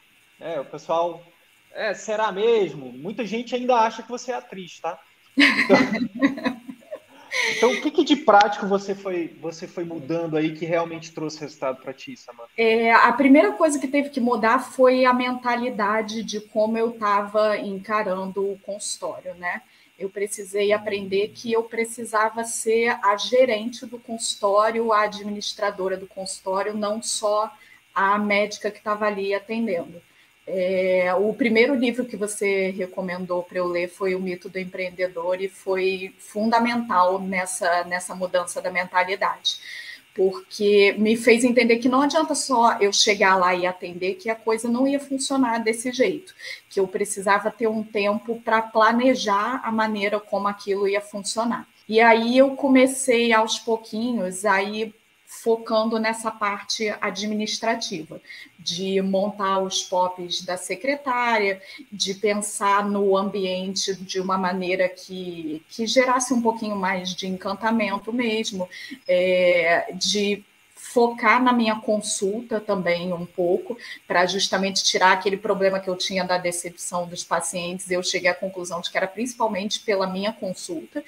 é, o pessoal, é, será mesmo? Muita gente ainda acha que você é atriz, tá? Então, então o que, que, de prático você foi, você foi mudando aí que realmente trouxe resultado para ti, Samanta? É, a primeira coisa que teve que mudar foi a mentalidade de como eu estava encarando o consultório, né? Eu precisei aprender que eu precisava ser a gerente do consultório, a administradora do consultório, não só a médica que estava ali atendendo. É, o primeiro livro que você recomendou para eu ler foi O Mito do Empreendedor e foi fundamental nessa, nessa mudança da mentalidade, porque me fez entender que não adianta só eu chegar lá e atender, que a coisa não ia funcionar desse jeito, que eu precisava ter um tempo para planejar a maneira como aquilo ia funcionar. E aí eu comecei aos pouquinhos aí focando nessa parte administrativa, de montar os POPs da secretária, de pensar no ambiente de uma maneira que, que gerasse um pouquinho mais de encantamento mesmo, é, de focar na minha consulta também um pouco, para justamente tirar aquele problema que eu tinha da decepção dos pacientes. Eu cheguei à conclusão de que era principalmente pela minha consulta,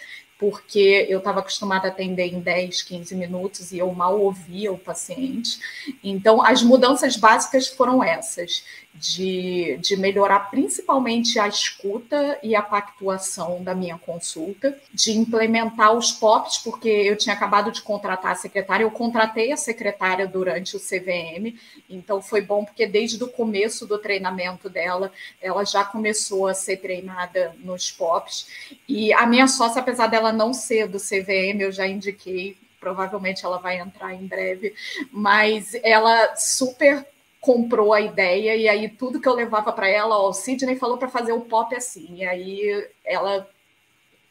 porque eu estava acostumada a atender em 10, 15 minutos e eu mal ouvia o paciente. Então, as mudanças básicas foram essas de, de melhorar principalmente a escuta e a pactuação da minha consulta, de implementar os POPs, porque eu tinha acabado de contratar a secretária, eu contratei a secretária durante o CVM, então foi bom porque desde o começo do treinamento dela, ela já começou a ser treinada nos POPs, e a minha sócia, apesar dela não ser do CVM, eu já indiquei provavelmente ela vai entrar em breve, mas ela super comprou a ideia e aí tudo que eu levava para ela, ó, o Sidney falou para fazer o pop assim, e aí ela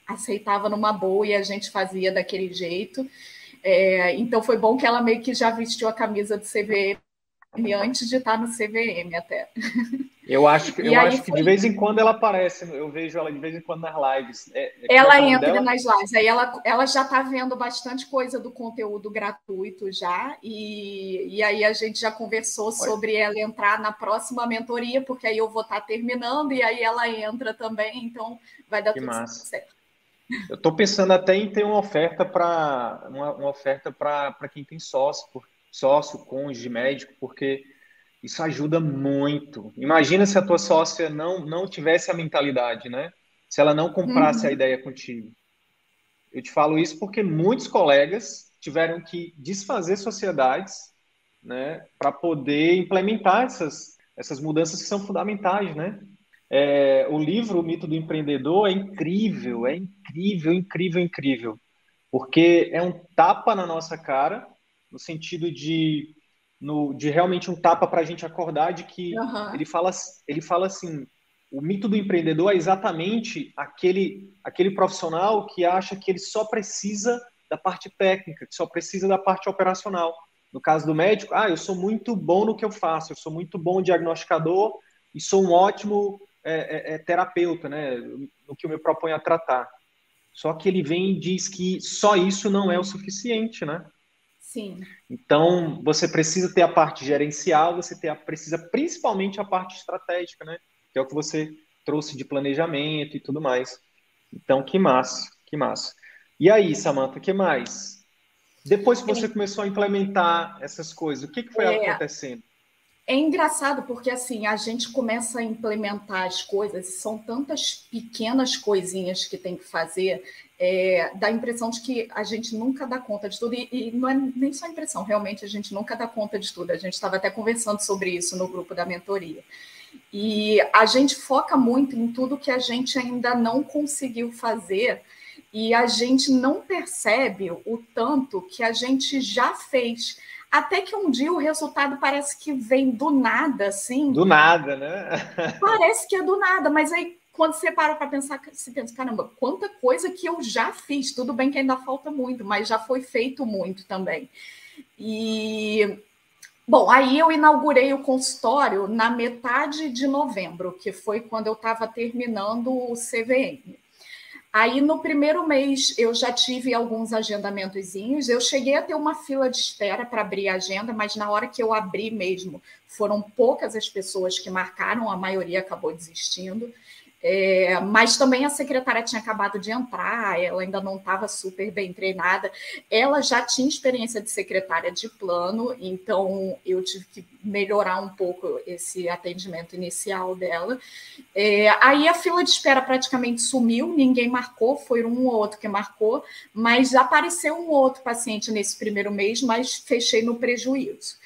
aceitava numa boa e a gente fazia daquele jeito. É, então foi bom que ela meio que já vestiu a camisa do CVM antes de estar no CVM até. Eu acho, eu acho que de vez em quando ela aparece, eu vejo ela de vez em quando nas lives. É, é ela é entra dela? nas lives, aí ela, ela já está vendo bastante coisa do conteúdo gratuito já, e, e aí a gente já conversou sobre ela entrar na próxima mentoria, porque aí eu vou estar tá terminando, e aí ela entra também, então vai dar que tudo massa. certo. Eu estou pensando até em ter uma oferta para uma, uma, oferta para quem tem sócio, sócio, cônjuge, médico, porque isso ajuda muito. Imagina se a tua sócia não, não tivesse a mentalidade, né? Se ela não comprasse uhum. a ideia contigo. Eu te falo isso porque muitos colegas tiveram que desfazer sociedades, né, para poder implementar essas, essas mudanças que são fundamentais, né? É, o livro O Mito do Empreendedor é incrível, é incrível, incrível, incrível, porque é um tapa na nossa cara, no sentido de no, de realmente um tapa para a gente acordar de que uhum. ele, fala, ele fala assim, o mito do empreendedor é exatamente aquele, aquele profissional que acha que ele só precisa da parte técnica, que só precisa da parte operacional. No caso do médico, ah, eu sou muito bom no que eu faço, eu sou muito bom diagnosticador e sou um ótimo é, é, é terapeuta, né, no que eu me proponho a tratar. Só que ele vem e diz que só isso não é o suficiente, né? Sim. Então, você precisa ter a parte gerencial, você ter a, precisa principalmente a parte estratégica, né? Que é o que você trouxe de planejamento e tudo mais. Então, que massa, que massa. E aí, Samantha, que mais? Depois que você começou a implementar essas coisas, o que, que foi é, acontecendo? É engraçado porque assim a gente começa a implementar as coisas, são tantas pequenas coisinhas que tem que fazer é, dá a impressão de que a gente nunca dá conta de tudo, e, e, não é nem só impressão, realmente a gente nunca dá conta de tudo. A gente estava até conversando sobre isso no grupo da mentoria. E a gente foca muito em tudo que a gente ainda não conseguiu fazer, e a gente não percebe o tanto que a gente já fez. Até que um dia o resultado parece que vem do nada, assim. Do nada, né? Parece que é do nada, mas aí quando você para para pensar, você pensa, caramba, quanta coisa que eu já fiz. Tudo bem que ainda falta muito, mas já foi feito muito também. E Bom, aí eu inaugurei o consultório na metade de novembro, que foi quando eu estava terminando o CVM. Aí no primeiro mês eu já tive alguns agendamentozinhos. Eu cheguei a ter uma fila de espera para abrir a agenda, mas na hora que eu abri mesmo, foram poucas as pessoas que marcaram, a maioria acabou desistindo. É, mas também a secretária tinha acabado de entrar, ela ainda não estava super bem treinada. Ela já tinha experiência de secretária de plano, então eu tive que melhorar um pouco esse atendimento inicial dela. É, aí a fila de espera praticamente sumiu, ninguém marcou, foi um ou outro que marcou, mas apareceu um outro paciente nesse primeiro mês, mas fechei no prejuízo.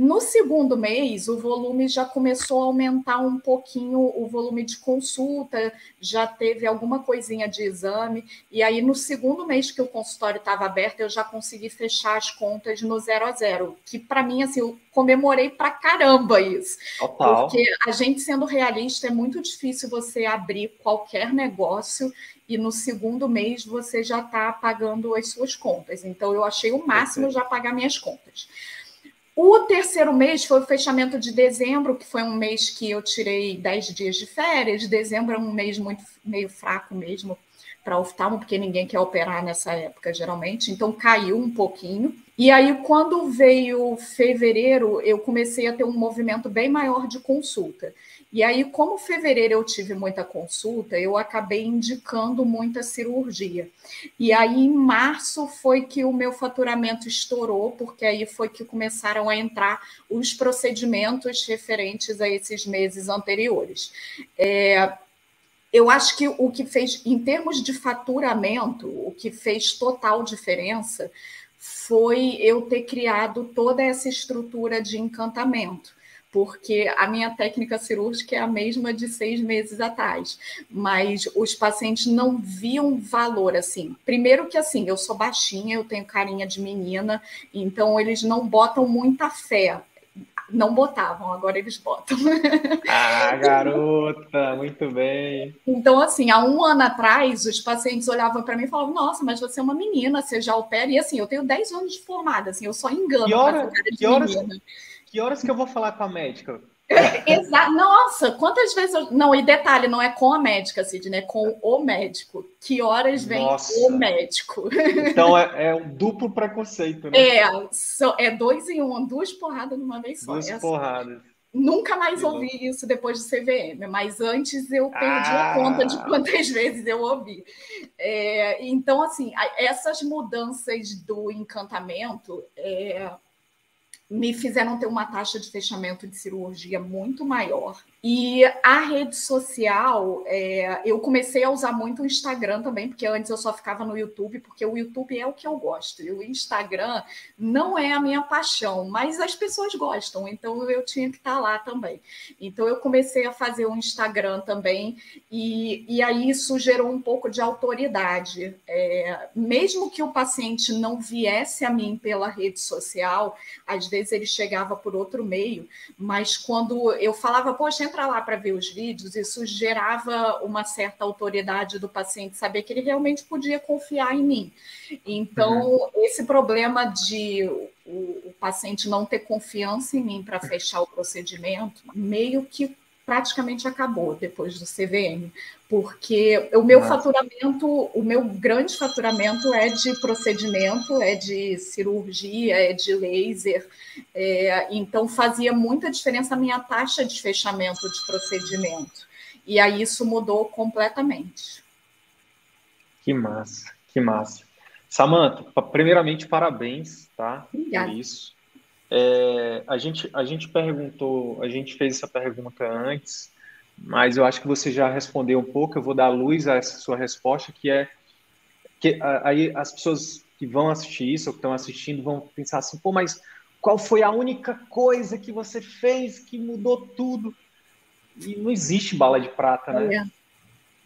No segundo mês, o volume já começou a aumentar um pouquinho o volume de consulta, já teve alguma coisinha de exame, e aí no segundo mês que o consultório estava aberto, eu já consegui fechar as contas no zero a zero, que para mim, assim, eu comemorei para caramba isso. Total. Porque a gente sendo realista, é muito difícil você abrir qualquer negócio e no segundo mês você já está pagando as suas contas. Então, eu achei o máximo já pagar minhas contas. O terceiro mês foi o fechamento de dezembro, que foi um mês que eu tirei 10 dias de férias. Dezembro é um mês muito meio fraco mesmo para oftalmo, porque ninguém quer operar nessa época, geralmente. Então caiu um pouquinho. E aí, quando veio fevereiro, eu comecei a ter um movimento bem maior de consulta. E aí, como fevereiro eu tive muita consulta, eu acabei indicando muita cirurgia. E aí, em março, foi que o meu faturamento estourou, porque aí foi que começaram a entrar os procedimentos referentes a esses meses anteriores. É, eu acho que o que fez, em termos de faturamento, o que fez total diferença foi eu ter criado toda essa estrutura de encantamento porque a minha técnica cirúrgica é a mesma de seis meses atrás, mas os pacientes não viam valor assim. Primeiro que assim, eu sou baixinha, eu tenho carinha de menina, então eles não botam muita fé não botavam, agora eles botam. Ah, garota, muito bem. Então, assim, há um ano atrás, os pacientes olhavam para mim e falavam: Nossa, mas você é uma menina, você já opera. E assim, eu tenho 10 anos de formada, assim, eu só engano. Que, hora, que horas, que horas que eu vou falar com a médica? Exato. Nossa, quantas vezes eu... Não, e detalhe, não é com a médica, Sidney, é com o médico. Que horas vem Nossa. o médico? Então é, é, um duplo preconceito, né? É, é dois em um, duas porradas numa vez só. Duas é assim. porradas. Nunca mais ouvi isso depois do CVM, mas antes eu perdi ah. a conta de quantas vezes eu ouvi. É, então, assim, essas mudanças do encantamento. É, me fizeram ter uma taxa de fechamento de cirurgia muito maior. E a rede social, é, eu comecei a usar muito o Instagram também, porque antes eu só ficava no YouTube, porque o YouTube é o que eu gosto. E o Instagram não é a minha paixão, mas as pessoas gostam, então eu tinha que estar lá também. Então eu comecei a fazer o Instagram também, e, e aí isso gerou um pouco de autoridade. É, mesmo que o paciente não viesse a mim pela rede social, às vezes ele chegava por outro meio, mas quando eu falava, poxa, entra lá para ver os vídeos, isso gerava uma certa autoridade do paciente, saber que ele realmente podia confiar em mim. Então, uhum. esse problema de o, o paciente não ter confiança em mim para fechar o procedimento, meio que praticamente acabou depois do CVM, porque o meu Nossa. faturamento, o meu grande faturamento é de procedimento, é de cirurgia, é de laser, é, então fazia muita diferença a minha taxa de fechamento de procedimento. E aí isso mudou completamente. Que massa, que massa. Samanta, primeiramente parabéns, tá? Obrigada. Por isso. É, a, gente, a gente perguntou, a gente fez essa pergunta antes, mas eu acho que você já respondeu um pouco. Eu vou dar luz a essa sua resposta, que é que aí as pessoas que vão assistir isso ou que estão assistindo vão pensar assim: pô, mas qual foi a única coisa que você fez que mudou tudo? E não existe bala de prata, né? É.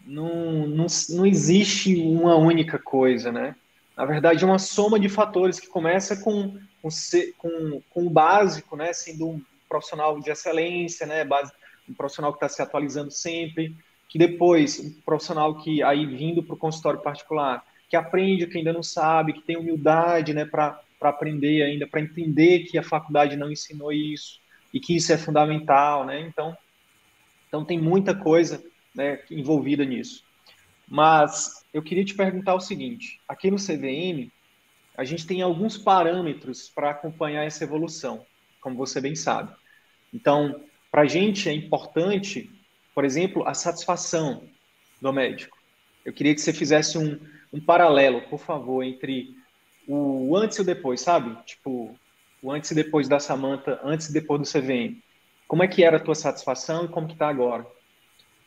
Não, não, não existe uma única coisa, né? Na verdade, é uma soma de fatores que começa com com, com, com o básico, né, sendo um profissional de excelência, né, base, um profissional que está se atualizando sempre, que depois, um profissional que aí vindo para o consultório particular, que aprende o que ainda não sabe, que tem humildade, né, para aprender ainda, para entender que a faculdade não ensinou isso e que isso é fundamental, né, então, então tem muita coisa, né, envolvida nisso. Mas eu queria te perguntar o seguinte, aqui no CVM, a gente tem alguns parâmetros para acompanhar essa evolução, como você bem sabe. Então, para a gente é importante, por exemplo, a satisfação do médico. Eu queria que você fizesse um, um paralelo, por favor, entre o antes e o depois, sabe? Tipo, o antes e depois da Samanta, antes e depois do CVM. Como é que era a tua satisfação e como que está agora,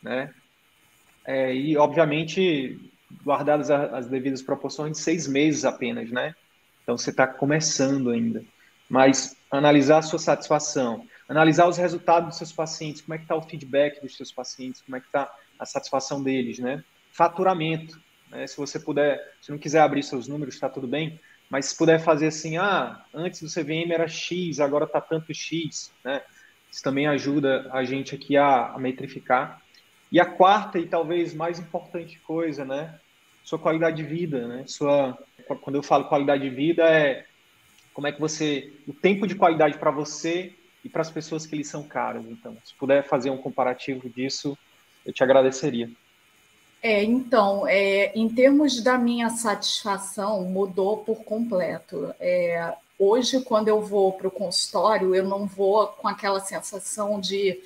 né? É, e, obviamente, guardadas as devidas proporções, seis meses apenas, né? Então você está começando ainda. Mas analisar a sua satisfação, analisar os resultados dos seus pacientes, como é que está o feedback dos seus pacientes, como é que está a satisfação deles, né? Faturamento, né? Se você puder, se não quiser abrir seus números, está tudo bem, mas se puder fazer assim, ah, antes do CVM era X, agora está tanto X, né? Isso também ajuda a gente aqui a, a metrificar. E a quarta e talvez mais importante coisa, né? Sua qualidade de vida, né? Sua, quando eu falo qualidade de vida é como é que você, o tempo de qualidade para você e para as pessoas que lhe são caras. Então, se puder fazer um comparativo disso, eu te agradeceria. É, então, é, em termos da minha satisfação, mudou por completo. É, hoje, quando eu vou para o consultório, eu não vou com aquela sensação de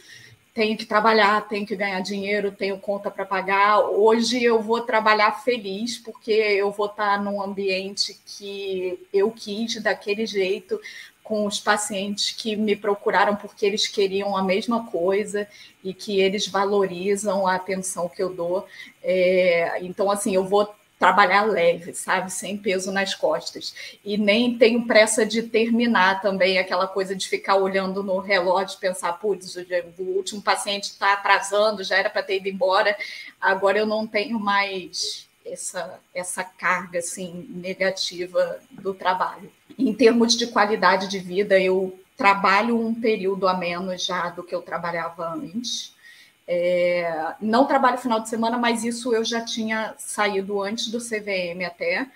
tenho que trabalhar, tenho que ganhar dinheiro, tenho conta para pagar. Hoje eu vou trabalhar feliz, porque eu vou estar num ambiente que eu quis daquele jeito, com os pacientes que me procuraram porque eles queriam a mesma coisa e que eles valorizam a atenção que eu dou. É, então, assim, eu vou trabalhar leve, sabe? Sem peso nas costas. E nem tenho pressa de terminar também aquela coisa de ficar olhando no relógio, pensar, putz, o último paciente está atrasando, já era para ter ido embora, agora eu não tenho mais essa, essa carga assim negativa do trabalho. Em termos de qualidade de vida, eu trabalho um período a menos já do que eu trabalhava antes. É, não trabalho final de semana, mas isso eu já tinha saído antes do CVM até.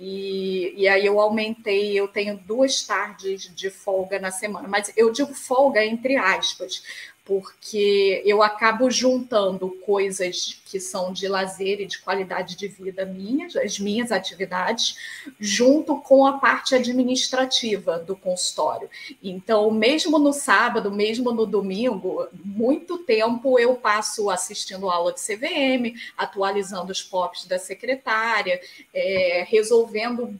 E, e aí eu aumentei, eu tenho duas tardes de folga na semana, mas eu digo folga entre aspas, porque eu acabo juntando coisas que são de lazer e de qualidade de vida minhas, as minhas atividades, junto com a parte administrativa do consultório. Então, mesmo no sábado, mesmo no domingo, muito tempo eu passo assistindo aula de CVM, atualizando os POPs da secretária, é, resolvendo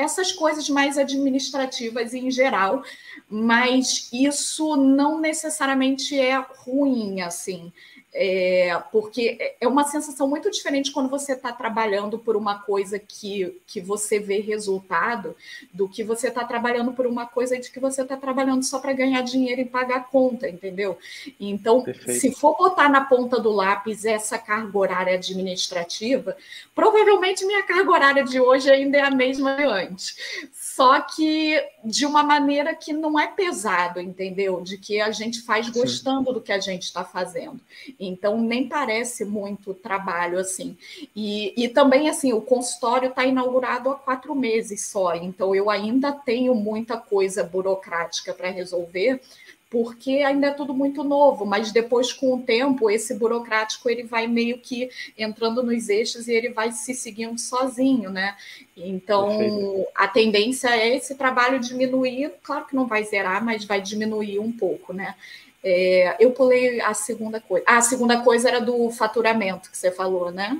essas coisas mais administrativas em geral, mas isso não necessariamente é ruim, assim. É, porque é uma sensação muito diferente quando você está trabalhando por uma coisa que, que você vê resultado do que você está trabalhando por uma coisa de que você está trabalhando só para ganhar dinheiro e pagar a conta, entendeu? Então, Perfeito. se for botar na ponta do lápis essa carga horária administrativa, provavelmente minha carga horária de hoje ainda é a mesma de antes só que de uma maneira que não é pesado, entendeu? De que a gente faz gostando Sim. do que a gente está fazendo. Então, nem parece muito trabalho assim. E, e também, assim, o consultório está inaugurado há quatro meses só, então eu ainda tenho muita coisa burocrática para resolver, porque ainda é tudo muito novo, mas depois, com o tempo, esse burocrático ele vai meio que entrando nos eixos e ele vai se seguindo sozinho, né? Então, Perfeito. a tendência é esse trabalho diminuir, claro que não vai zerar, mas vai diminuir um pouco, né? É, eu pulei a segunda coisa. Ah, a segunda coisa era do faturamento que você falou, né?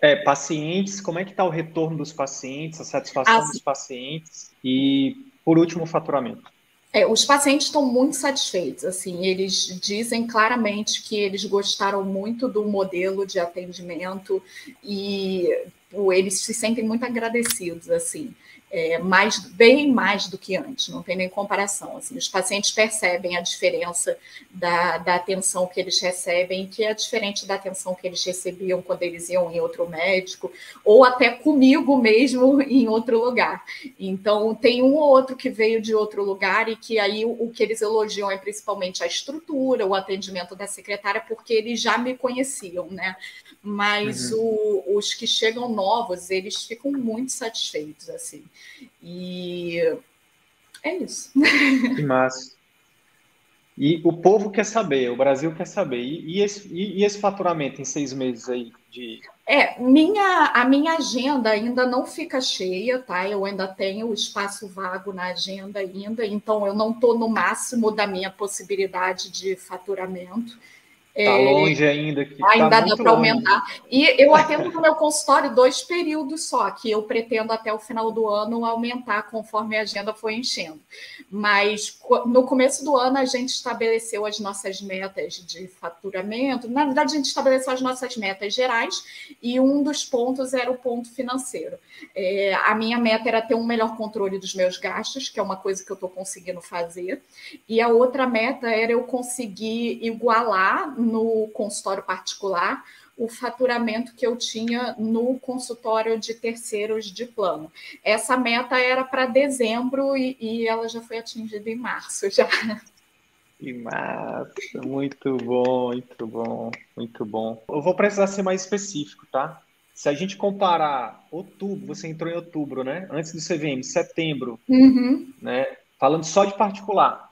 É, pacientes, como é que está o retorno dos pacientes, a satisfação dos pacientes e, por último, o faturamento. É, os pacientes estão muito satisfeitos, assim, eles dizem claramente que eles gostaram muito do modelo de atendimento e eles se sentem muito agradecidos, assim é, mais, bem mais do que antes, não tem nem comparação. Assim, os pacientes percebem a diferença da, da atenção que eles recebem, que é diferente da atenção que eles recebiam quando eles iam em outro médico, ou até comigo mesmo em outro lugar. Então, tem um ou outro que veio de outro lugar e que aí o, o que eles elogiam é principalmente a estrutura, o atendimento da secretária, porque eles já me conheciam, né? Mas uhum. o, os que chegam novos, eles ficam muito satisfeitos, assim. E é isso. Que massa. E o povo quer saber, o Brasil quer saber. E, e, esse, e, e esse faturamento em seis meses aí de. É, minha, a minha agenda ainda não fica cheia, tá? Eu ainda tenho espaço vago na agenda ainda, então eu não estou no máximo da minha possibilidade de faturamento. Está é, longe ainda. Que tá ainda tá dá para aumentar. E eu atendo no meu consultório dois períodos só, que eu pretendo até o final do ano aumentar conforme a agenda for enchendo. Mas no começo do ano a gente estabeleceu as nossas metas de faturamento. Na verdade, a gente estabeleceu as nossas metas gerais e um dos pontos era o ponto financeiro. É, a minha meta era ter um melhor controle dos meus gastos, que é uma coisa que eu estou conseguindo fazer. E a outra meta era eu conseguir igualar no consultório particular o faturamento que eu tinha no consultório de terceiros de plano. Essa meta era para dezembro e, e, ela já foi atingida em março já. Em março, muito bom, muito bom, muito bom. Eu vou precisar ser mais específico, tá? Se a gente comparar outubro, você entrou em outubro, né? Antes do CVM, setembro, uhum. né? Falando só de particular,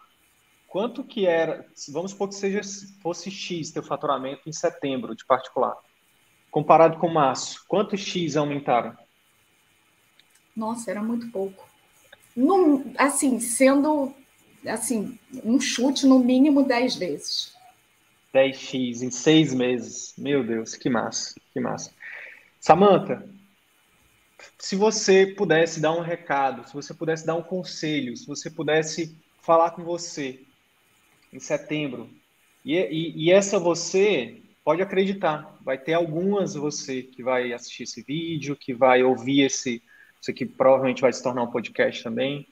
quanto que era, vamos supor que seja, fosse X teu faturamento em setembro de particular, comparado com março, quanto X aumentaram? Nossa, era muito pouco. No, assim, sendo assim, um chute no mínimo 10 vezes. 10x em seis meses. Meu Deus, que massa, que massa. Samantha, se você pudesse dar um recado, se você pudesse dar um conselho, se você pudesse falar com você em setembro. E, e, e essa você pode acreditar, vai ter algumas você que vai assistir esse vídeo, que vai ouvir esse, isso aqui provavelmente vai se tornar um podcast também.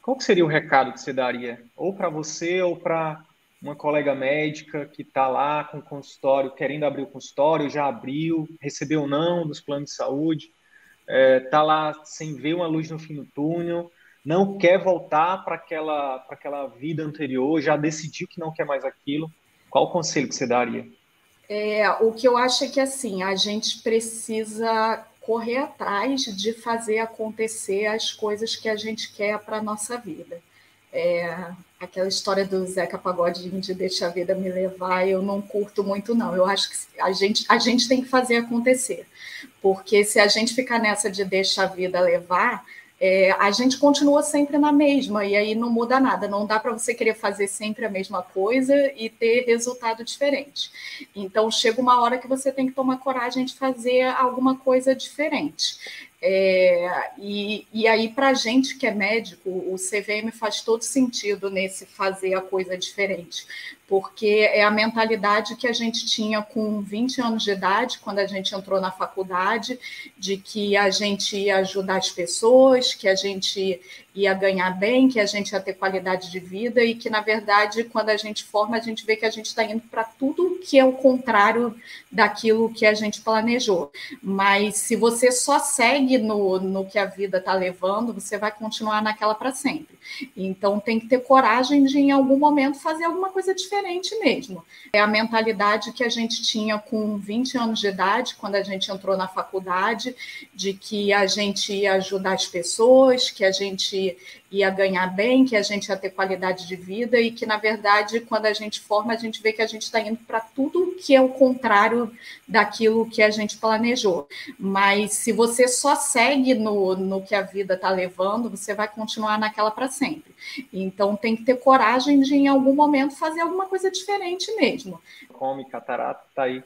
Qual seria o recado que você daria, ou para você, ou para uma colega médica que está lá com o consultório, querendo abrir o consultório, já abriu, recebeu não dos planos de saúde, está é, tá lá sem ver uma luz no fim do túnel, não quer voltar para aquela, aquela vida anterior, já decidiu que não quer mais aquilo. Qual o conselho que você daria? É, o que eu acho é que assim, a gente precisa correr atrás de fazer acontecer as coisas que a gente quer para a nossa vida. É, aquela história do Zeca Pagodinho de deixa a vida me levar, eu não curto muito, não. Eu acho que a gente, a gente tem que fazer acontecer. Porque se a gente ficar nessa de deixa a vida levar, é, a gente continua sempre na mesma, e aí não muda nada. Não dá para você querer fazer sempre a mesma coisa e ter resultado diferente. Então, chega uma hora que você tem que tomar coragem de fazer alguma coisa diferente. É, e, e aí, para a gente que é médico, o CVM faz todo sentido nesse fazer a coisa diferente, porque é a mentalidade que a gente tinha com 20 anos de idade, quando a gente entrou na faculdade, de que a gente ia ajudar as pessoas, que a gente ia ganhar bem, que a gente ia ter qualidade de vida e que, na verdade, quando a gente forma, a gente vê que a gente está indo para tudo que é o contrário daquilo que a gente planejou. Mas se você só segue no, no que a vida está levando, você vai continuar naquela para sempre. Então, tem que ter coragem de, em algum momento, fazer alguma coisa diferente mesmo. É a mentalidade que a gente tinha com 20 anos de idade, quando a gente entrou na faculdade, de que a gente ia ajudar as pessoas, que a gente ia ganhar bem, que a gente ia ter qualidade de vida e que, na verdade, quando a gente forma, a gente vê que a gente está indo para tudo que é o contrário daquilo que a gente planejou. Mas se você só segue no, no que a vida está levando, você vai continuar naquela para sempre. Então tem que ter coragem de, em algum momento, fazer alguma coisa diferente mesmo. Come, catarata, tá aí.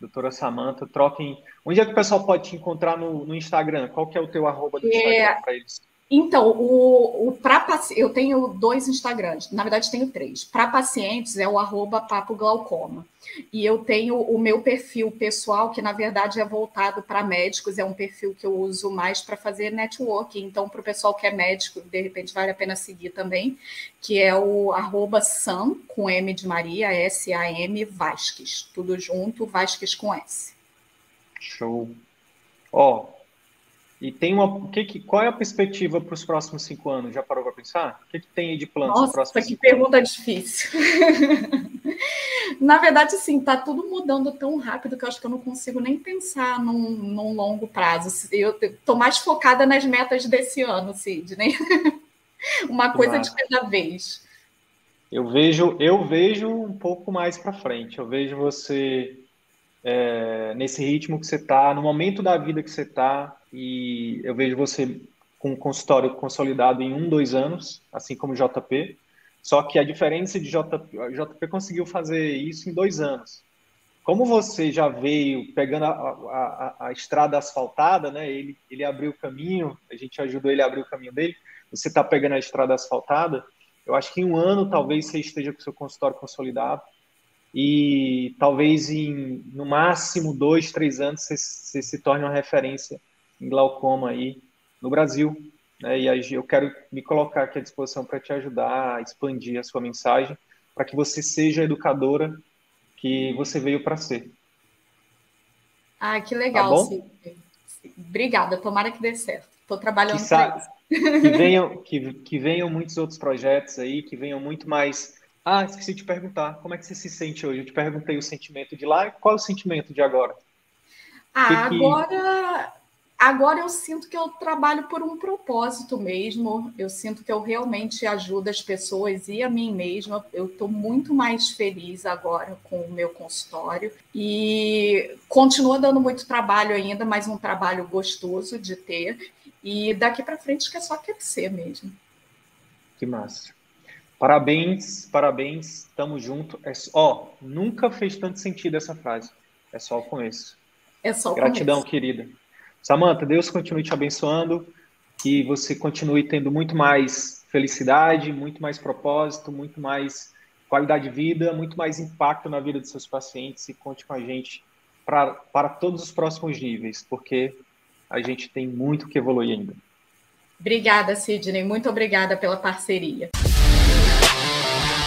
Doutora Samanta, troquem. Onde é que o pessoal pode te encontrar no, no Instagram? Qual que é o teu arroba do Instagram é... para eles? Então, o, o para eu tenho dois Instagrams, na verdade tenho três. Para pacientes é o arroba papo glaucoma. E eu tenho o meu perfil pessoal, que na verdade é voltado para médicos, é um perfil que eu uso mais para fazer networking. Então, para o pessoal que é médico, de repente vale a pena seguir também, que é o arroba Sam, com M de Maria, S-A-M, Vasques. Tudo junto, Vasques com S. Show. Ó, oh, e tem uma. Que, que, qual é a perspectiva para os próximos cinco anos? Já parou para pensar? O que, que tem aí de plano Nossa, próximos que pergunta anos? difícil. Na verdade, sim, está tudo mudando tão rápido que eu acho que eu não consigo nem pensar num, num longo prazo. Eu estou mais focada nas metas desse ano, Sidney. uma coisa de cada vez. Eu vejo, eu vejo um pouco mais para frente. Eu vejo você é, nesse ritmo que você está, no momento da vida que você está, e eu vejo você com um consultório consolidado em um, dois anos, assim como JP. Só que a diferença de JP, JP conseguiu fazer isso em dois anos. Como você já veio pegando a, a, a, a estrada asfaltada, né? Ele, ele abriu o caminho, a gente ajudou ele a abrir o caminho dele. Você está pegando a estrada asfaltada. Eu acho que em um ano talvez você esteja com o seu consultório consolidado e talvez em no máximo dois, três anos você, você se torne uma referência em glaucoma aí no Brasil. Né? E aí eu quero me colocar aqui à disposição para te ajudar a expandir a sua mensagem, para que você seja a educadora que você veio para ser. Ah, que legal, tá Obrigada, tomara que dê certo. Estou trabalhando para isso. Que venham, que, que venham muitos outros projetos aí, que venham muito mais. Ah, esqueci de te perguntar, como é que você se sente hoje? Eu te perguntei o sentimento de lá, qual é o sentimento de agora? Ah, que que... agora Agora eu sinto que eu trabalho por um propósito mesmo. Eu sinto que eu realmente ajudo as pessoas e a mim mesma. Eu estou muito mais feliz agora com o meu consultório e continua dando muito trabalho ainda, mas um trabalho gostoso de ter. E daqui para frente que é só crescer mesmo. Que massa. Parabéns, parabéns, tamo junto. É, ó, nunca fez tanto sentido essa frase. É só o começo. É só o Gratidão, começo. querida. Samanta, Deus continue te abençoando, que você continue tendo muito mais felicidade, muito mais propósito, muito mais qualidade de vida, muito mais impacto na vida dos seus pacientes e conte com a gente pra, para todos os próximos níveis, porque a gente tem muito que evoluir ainda. Obrigada, Sidney. Muito obrigada pela parceria.